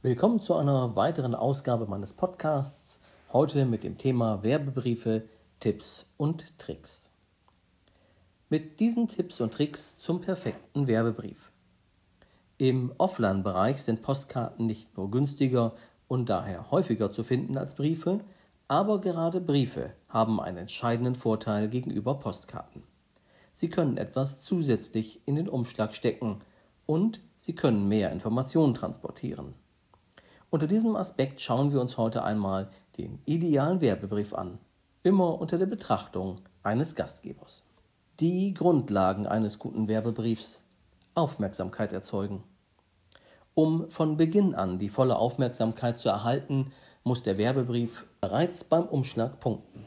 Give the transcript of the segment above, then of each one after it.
Willkommen zu einer weiteren Ausgabe meines Podcasts. Heute mit dem Thema Werbebriefe, Tipps und Tricks. Mit diesen Tipps und Tricks zum perfekten Werbebrief. Im Offline-Bereich sind Postkarten nicht nur günstiger und daher häufiger zu finden als Briefe, aber gerade Briefe haben einen entscheidenden Vorteil gegenüber Postkarten. Sie können etwas zusätzlich in den Umschlag stecken und sie können mehr Informationen transportieren. Unter diesem Aspekt schauen wir uns heute einmal den idealen Werbebrief an, immer unter der Betrachtung eines Gastgebers. Die Grundlagen eines guten Werbebriefs Aufmerksamkeit erzeugen. Um von Beginn an die volle Aufmerksamkeit zu erhalten, muss der Werbebrief bereits beim Umschlag punkten.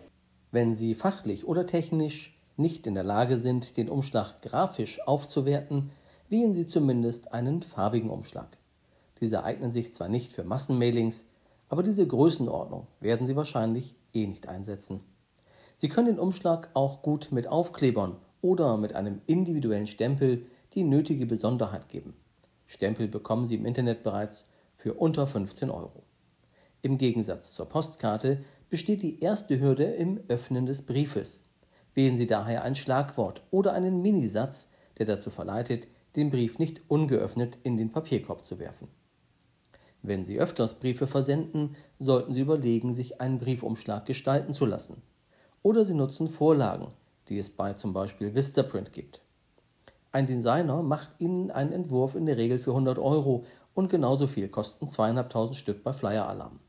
Wenn Sie fachlich oder technisch nicht in der Lage sind, den Umschlag grafisch aufzuwerten, wählen Sie zumindest einen farbigen Umschlag. Diese eignen sich zwar nicht für Massenmailings, aber diese Größenordnung werden Sie wahrscheinlich eh nicht einsetzen. Sie können den Umschlag auch gut mit Aufklebern oder mit einem individuellen Stempel die nötige Besonderheit geben. Stempel bekommen Sie im Internet bereits für unter 15 Euro. Im Gegensatz zur Postkarte besteht die erste Hürde im Öffnen des Briefes. Wählen Sie daher ein Schlagwort oder einen Minisatz, der dazu verleitet, den Brief nicht ungeöffnet in den Papierkorb zu werfen. Wenn Sie öfters Briefe versenden, sollten Sie überlegen, sich einen Briefumschlag gestalten zu lassen. Oder Sie nutzen Vorlagen, die es bei zum Beispiel Vistaprint gibt. Ein Designer macht Ihnen einen Entwurf in der Regel für 100 Euro und genauso viel kosten zweieinhalbtausend Stück bei Flyer Alarm.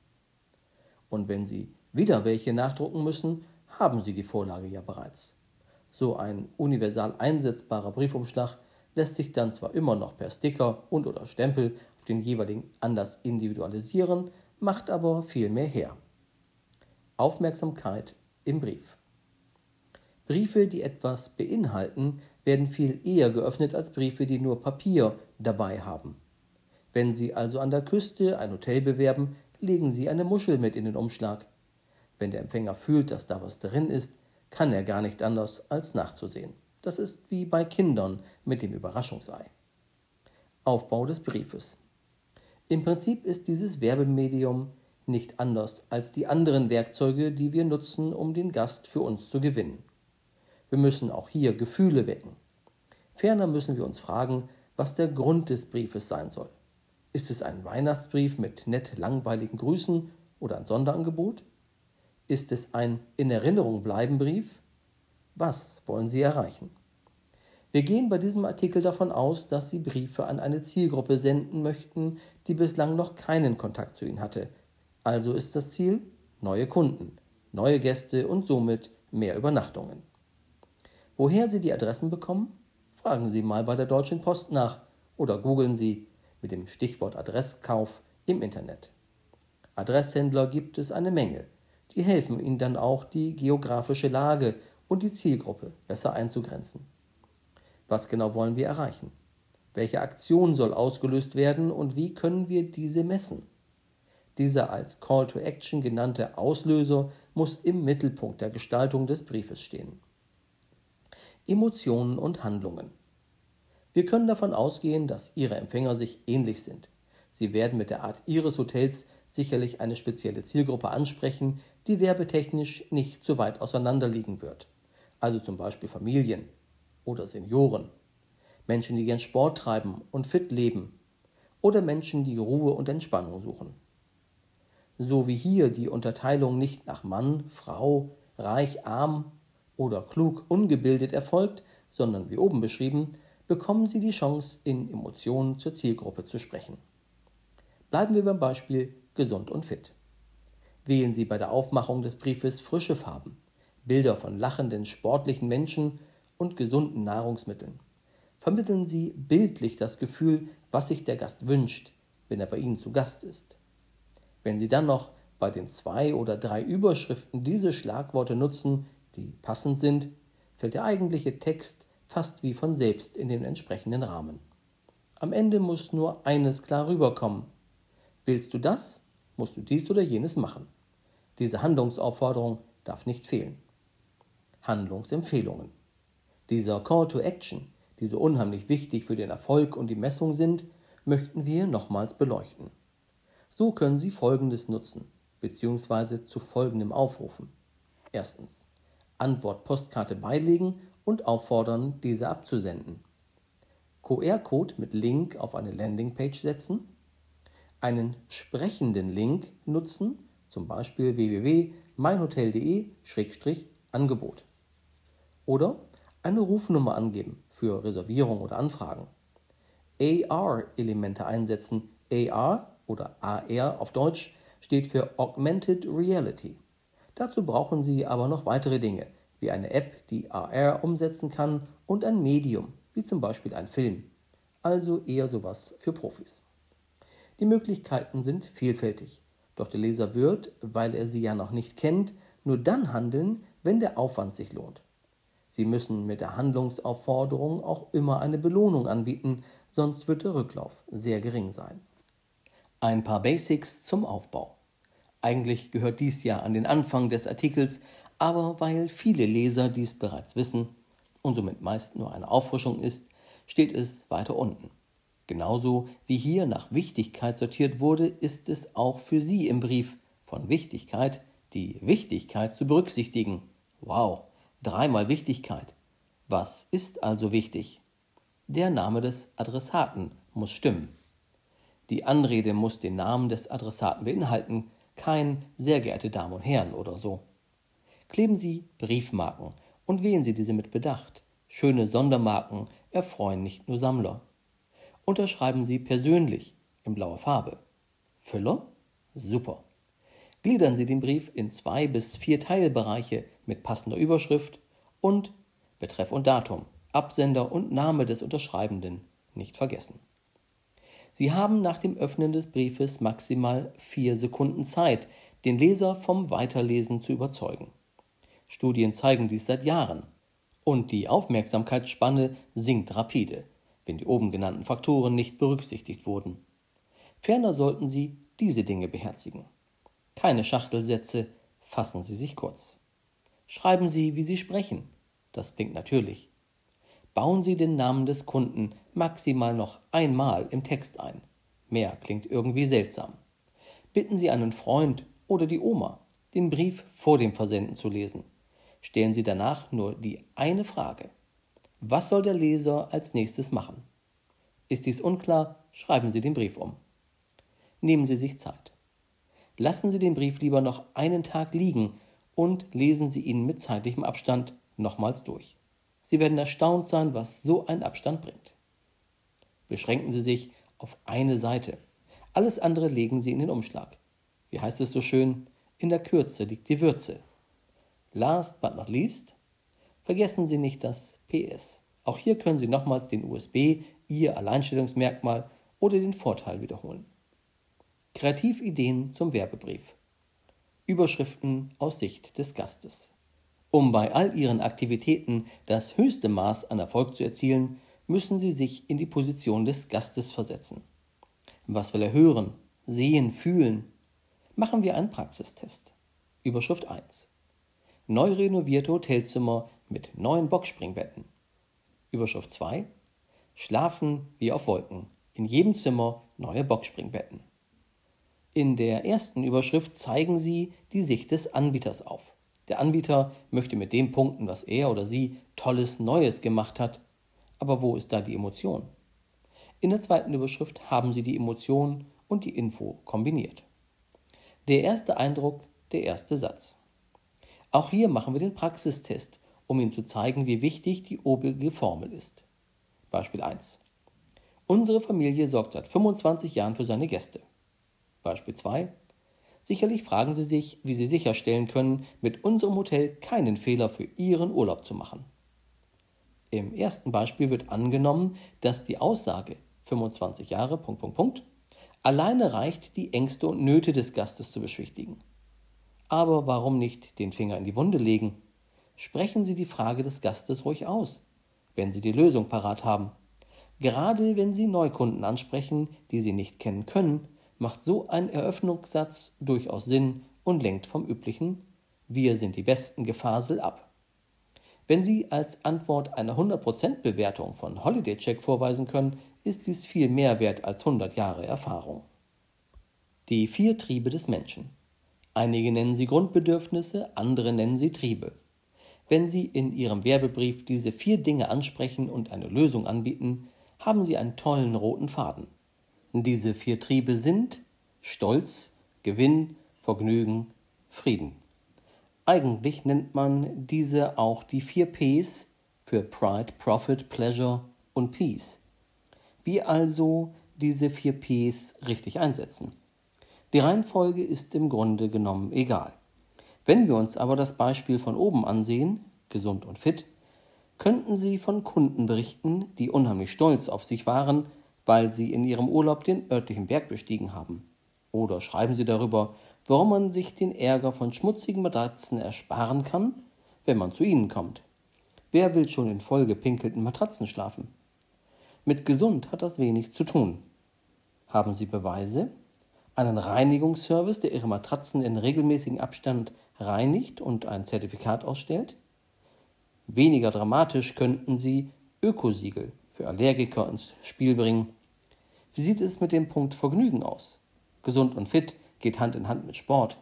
Und wenn Sie wieder welche nachdrucken müssen, haben Sie die Vorlage ja bereits. So ein universal einsetzbarer Briefumschlag lässt sich dann zwar immer noch per Sticker und oder Stempel den jeweiligen anders individualisieren, macht aber viel mehr her. Aufmerksamkeit im Brief. Briefe, die etwas beinhalten, werden viel eher geöffnet als Briefe, die nur Papier dabei haben. Wenn Sie also an der Küste ein Hotel bewerben, legen Sie eine Muschel mit in den Umschlag. Wenn der Empfänger fühlt, dass da was drin ist, kann er gar nicht anders als nachzusehen. Das ist wie bei Kindern mit dem Überraschungsei. Aufbau des Briefes. Im Prinzip ist dieses Werbemedium nicht anders als die anderen Werkzeuge, die wir nutzen, um den Gast für uns zu gewinnen. Wir müssen auch hier Gefühle wecken. Ferner müssen wir uns fragen, was der Grund des Briefes sein soll. Ist es ein Weihnachtsbrief mit nett langweiligen Grüßen oder ein Sonderangebot? Ist es ein In Erinnerung bleiben Brief? Was wollen Sie erreichen? Wir gehen bei diesem Artikel davon aus, dass Sie Briefe an eine Zielgruppe senden möchten, die bislang noch keinen Kontakt zu Ihnen hatte. Also ist das Ziel neue Kunden, neue Gäste und somit mehr Übernachtungen. Woher Sie die Adressen bekommen? Fragen Sie mal bei der Deutschen Post nach oder googeln Sie mit dem Stichwort Adresskauf im Internet. Adresshändler gibt es eine Menge. Die helfen Ihnen dann auch, die geografische Lage und die Zielgruppe besser einzugrenzen. Was genau wollen wir erreichen? Welche Aktion soll ausgelöst werden und wie können wir diese messen? Dieser als Call to Action genannte Auslöser muss im Mittelpunkt der Gestaltung des Briefes stehen. Emotionen und Handlungen. Wir können davon ausgehen, dass Ihre Empfänger sich ähnlich sind. Sie werden mit der Art Ihres Hotels sicherlich eine spezielle Zielgruppe ansprechen, die werbetechnisch nicht so weit auseinanderliegen wird also zum Beispiel Familien oder Senioren, Menschen, die gern Sport treiben und fit leben oder Menschen, die Ruhe und Entspannung suchen. So wie hier die Unterteilung nicht nach Mann, Frau, reich, arm oder klug, ungebildet erfolgt, sondern wie oben beschrieben, bekommen Sie die Chance, in Emotionen zur Zielgruppe zu sprechen. Bleiben wir beim Beispiel gesund und fit. Wählen Sie bei der Aufmachung des Briefes frische Farben, Bilder von lachenden, sportlichen Menschen und gesunden Nahrungsmitteln. Vermitteln Sie bildlich das Gefühl, was sich der Gast wünscht, wenn er bei Ihnen zu Gast ist. Wenn Sie dann noch bei den zwei oder drei Überschriften diese Schlagworte nutzen, die passend sind, fällt der eigentliche Text fast wie von selbst in den entsprechenden Rahmen. Am Ende muss nur eines klar rüberkommen. Willst du das, musst du dies oder jenes machen. Diese Handlungsaufforderung darf nicht fehlen. Handlungsempfehlungen. Dieser Call to Action, die so unheimlich wichtig für den Erfolg und die Messung sind, möchten wir nochmals beleuchten. So können Sie Folgendes nutzen, beziehungsweise zu folgendem aufrufen. Erstens. Antwort-Postkarte beilegen und auffordern, diese abzusenden. QR-Code mit Link auf eine Landingpage setzen. Einen sprechenden Link nutzen, zum Beispiel www.meinhotel.de-angebot. Oder eine Rufnummer angeben für Reservierung oder Anfragen. AR-Elemente einsetzen. AR oder AR auf Deutsch steht für Augmented Reality. Dazu brauchen Sie aber noch weitere Dinge, wie eine App, die AR umsetzen kann und ein Medium, wie zum Beispiel ein Film. Also eher sowas für Profis. Die Möglichkeiten sind vielfältig, doch der Leser wird, weil er sie ja noch nicht kennt, nur dann handeln, wenn der Aufwand sich lohnt. Sie müssen mit der Handlungsaufforderung auch immer eine Belohnung anbieten, sonst wird der Rücklauf sehr gering sein. Ein paar Basics zum Aufbau. Eigentlich gehört dies ja an den Anfang des Artikels, aber weil viele Leser dies bereits wissen und somit meist nur eine Auffrischung ist, steht es weiter unten. Genauso wie hier nach Wichtigkeit sortiert wurde, ist es auch für Sie im Brief von Wichtigkeit die Wichtigkeit zu berücksichtigen. Wow, dreimal Wichtigkeit. Was ist also wichtig? Der Name des Adressaten muss stimmen. Die Anrede muss den Namen des Adressaten beinhalten, kein sehr geehrte Damen und Herren oder so. Kleben Sie Briefmarken und wählen Sie diese mit Bedacht. Schöne Sondermarken erfreuen nicht nur Sammler. Unterschreiben Sie persönlich in blauer Farbe. Füller? Super. Gliedern Sie den Brief in zwei bis vier Teilbereiche mit passender Überschrift und Betreff und Datum, Absender und Name des Unterschreibenden nicht vergessen. Sie haben nach dem Öffnen des Briefes maximal vier Sekunden Zeit, den Leser vom Weiterlesen zu überzeugen. Studien zeigen dies seit Jahren. Und die Aufmerksamkeitsspanne sinkt rapide, wenn die oben genannten Faktoren nicht berücksichtigt wurden. Ferner sollten Sie diese Dinge beherzigen. Keine Schachtelsätze, fassen Sie sich kurz. Schreiben Sie, wie Sie sprechen. Das klingt natürlich bauen Sie den Namen des Kunden maximal noch einmal im Text ein. Mehr klingt irgendwie seltsam. Bitten Sie einen Freund oder die Oma, den Brief vor dem Versenden zu lesen. Stellen Sie danach nur die eine Frage. Was soll der Leser als nächstes machen? Ist dies unklar, schreiben Sie den Brief um. Nehmen Sie sich Zeit. Lassen Sie den Brief lieber noch einen Tag liegen und lesen Sie ihn mit zeitlichem Abstand nochmals durch. Sie werden erstaunt sein, was so ein Abstand bringt. Beschränken Sie sich auf eine Seite. Alles andere legen Sie in den Umschlag. Wie heißt es so schön? In der Kürze liegt die Würze. Last but not least, vergessen Sie nicht das PS. Auch hier können Sie nochmals den USB, Ihr Alleinstellungsmerkmal oder den Vorteil wiederholen. Kreativideen zum Werbebrief. Überschriften aus Sicht des Gastes. Um bei all ihren Aktivitäten das höchste Maß an Erfolg zu erzielen, müssen sie sich in die Position des Gastes versetzen. Was will er hören, sehen, fühlen? Machen wir einen Praxistest. Überschrift 1. Neu renovierte Hotelzimmer mit neuen Boxspringbetten. Überschrift 2. Schlafen wie auf Wolken. In jedem Zimmer neue Boxspringbetten. In der ersten Überschrift zeigen Sie die Sicht des Anbieters auf. Der Anbieter möchte mit dem punkten, was er oder sie tolles Neues gemacht hat. Aber wo ist da die Emotion? In der zweiten Überschrift haben Sie die Emotion und die Info kombiniert. Der erste Eindruck, der erste Satz. Auch hier machen wir den Praxistest, um Ihnen zu zeigen, wie wichtig die obige Formel ist. Beispiel 1. Unsere Familie sorgt seit 25 Jahren für seine Gäste. Beispiel 2. Sicherlich fragen Sie sich, wie Sie sicherstellen können, mit unserem Hotel keinen Fehler für Ihren Urlaub zu machen. Im ersten Beispiel wird angenommen, dass die Aussage 25 Jahre alleine reicht, die Ängste und Nöte des Gastes zu beschwichtigen. Aber warum nicht den Finger in die Wunde legen? Sprechen Sie die Frage des Gastes ruhig aus, wenn Sie die Lösung parat haben. Gerade wenn Sie Neukunden ansprechen, die Sie nicht kennen können, macht so ein Eröffnungssatz durchaus Sinn und lenkt vom üblichen Wir sind die besten Gefasel ab. Wenn Sie als Antwort eine 100% Bewertung von Holiday Check vorweisen können, ist dies viel mehr wert als 100 Jahre Erfahrung. Die vier Triebe des Menschen. Einige nennen sie Grundbedürfnisse, andere nennen sie Triebe. Wenn Sie in Ihrem Werbebrief diese vier Dinge ansprechen und eine Lösung anbieten, haben Sie einen tollen roten Faden. Diese vier Triebe sind Stolz, Gewinn, Vergnügen, Frieden. Eigentlich nennt man diese auch die vier Ps für Pride, Profit, Pleasure und Peace. Wie also diese vier Ps richtig einsetzen? Die Reihenfolge ist im Grunde genommen egal. Wenn wir uns aber das Beispiel von oben ansehen, gesund und fit, könnten Sie von Kunden berichten, die unheimlich stolz auf sich waren, weil sie in ihrem Urlaub den örtlichen Berg bestiegen haben. Oder schreiben Sie darüber, warum man sich den Ärger von schmutzigen Matratzen ersparen kann, wenn man zu Ihnen kommt. Wer will schon in vollgepinkelten Matratzen schlafen? Mit gesund hat das wenig zu tun. Haben Sie Beweise? einen Reinigungsservice, der Ihre Matratzen in regelmäßigem Abstand reinigt und ein Zertifikat ausstellt. Weniger dramatisch könnten Sie Ökosiegel für Allergiker ins Spiel bringen. Wie sieht es mit dem Punkt Vergnügen aus? Gesund und fit geht Hand in Hand mit Sport.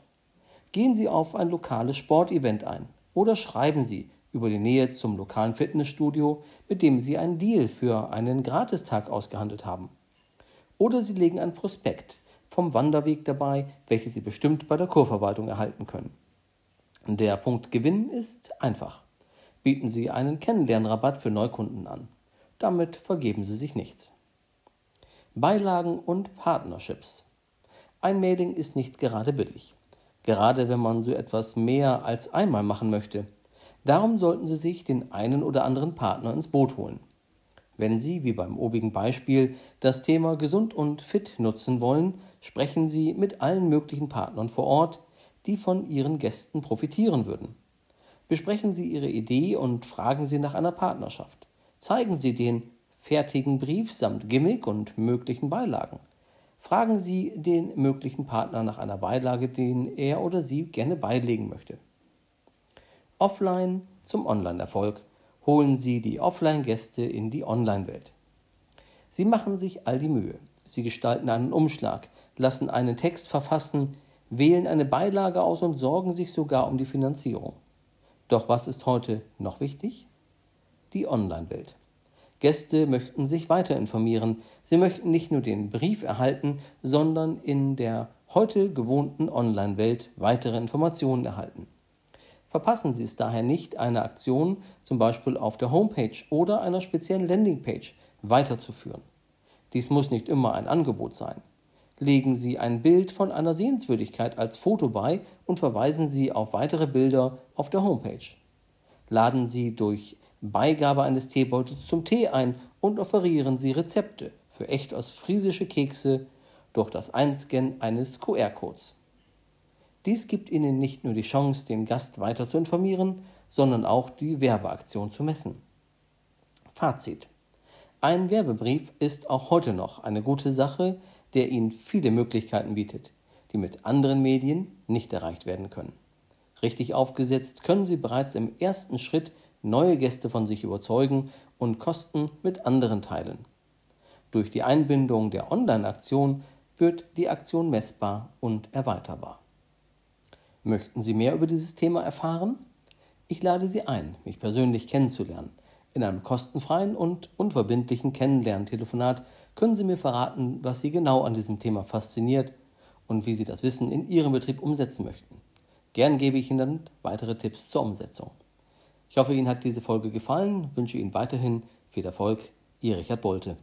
Gehen Sie auf ein lokales Sportevent ein oder schreiben Sie über die Nähe zum lokalen Fitnessstudio, mit dem Sie einen Deal für einen Gratistag ausgehandelt haben. Oder Sie legen ein Prospekt vom Wanderweg dabei, welches Sie bestimmt bei der Kurverwaltung erhalten können. Der Punkt Gewinn ist einfach. Bieten Sie einen Kennenlernrabatt für Neukunden an. Damit vergeben Sie sich nichts. Beilagen und Partnerships. Ein Mailing ist nicht gerade billig. Gerade wenn man so etwas mehr als einmal machen möchte. Darum sollten Sie sich den einen oder anderen Partner ins Boot holen. Wenn Sie, wie beim obigen Beispiel, das Thema gesund und fit nutzen wollen, sprechen Sie mit allen möglichen Partnern vor Ort, die von Ihren Gästen profitieren würden. Besprechen Sie Ihre Idee und fragen Sie nach einer Partnerschaft. Zeigen Sie den fertigen Brief samt Gimmick und möglichen Beilagen. Fragen Sie den möglichen Partner nach einer Beilage, den er oder sie gerne beilegen möchte. Offline zum Online-Erfolg holen Sie die Offline-Gäste in die Online-Welt. Sie machen sich all die Mühe. Sie gestalten einen Umschlag, lassen einen Text verfassen, wählen eine Beilage aus und sorgen sich sogar um die Finanzierung. Doch was ist heute noch wichtig? Die Online-Welt. Gäste möchten sich weiter informieren. Sie möchten nicht nur den Brief erhalten, sondern in der heute gewohnten Online-Welt weitere Informationen erhalten. Verpassen Sie es daher nicht, eine Aktion zum Beispiel auf der Homepage oder einer speziellen Landingpage weiterzuführen. Dies muss nicht immer ein Angebot sein. Legen Sie ein Bild von einer Sehenswürdigkeit als Foto bei und verweisen Sie auf weitere Bilder auf der Homepage. Laden Sie durch Beigabe eines Teebeutels zum Tee ein und offerieren Sie Rezepte für echt ostfriesische Kekse durch das Einscannen eines QR-Codes. Dies gibt Ihnen nicht nur die Chance, den Gast weiter zu informieren, sondern auch die Werbeaktion zu messen. Fazit. Ein Werbebrief ist auch heute noch eine gute Sache, der Ihnen viele Möglichkeiten bietet, die mit anderen Medien nicht erreicht werden können. Richtig aufgesetzt können Sie bereits im ersten Schritt neue Gäste von sich überzeugen und Kosten mit anderen teilen. Durch die Einbindung der Online-Aktion wird die Aktion messbar und erweiterbar. Möchten Sie mehr über dieses Thema erfahren? Ich lade Sie ein, mich persönlich kennenzulernen. In einem kostenfreien und unverbindlichen Kennenlerntelefonat können Sie mir verraten, was Sie genau an diesem Thema fasziniert und wie Sie das Wissen in Ihrem Betrieb umsetzen möchten. Gern gebe ich Ihnen dann weitere Tipps zur Umsetzung. Ich hoffe, Ihnen hat diese Folge gefallen, wünsche Ihnen weiterhin viel Erfolg. Ihr Richard Bolte.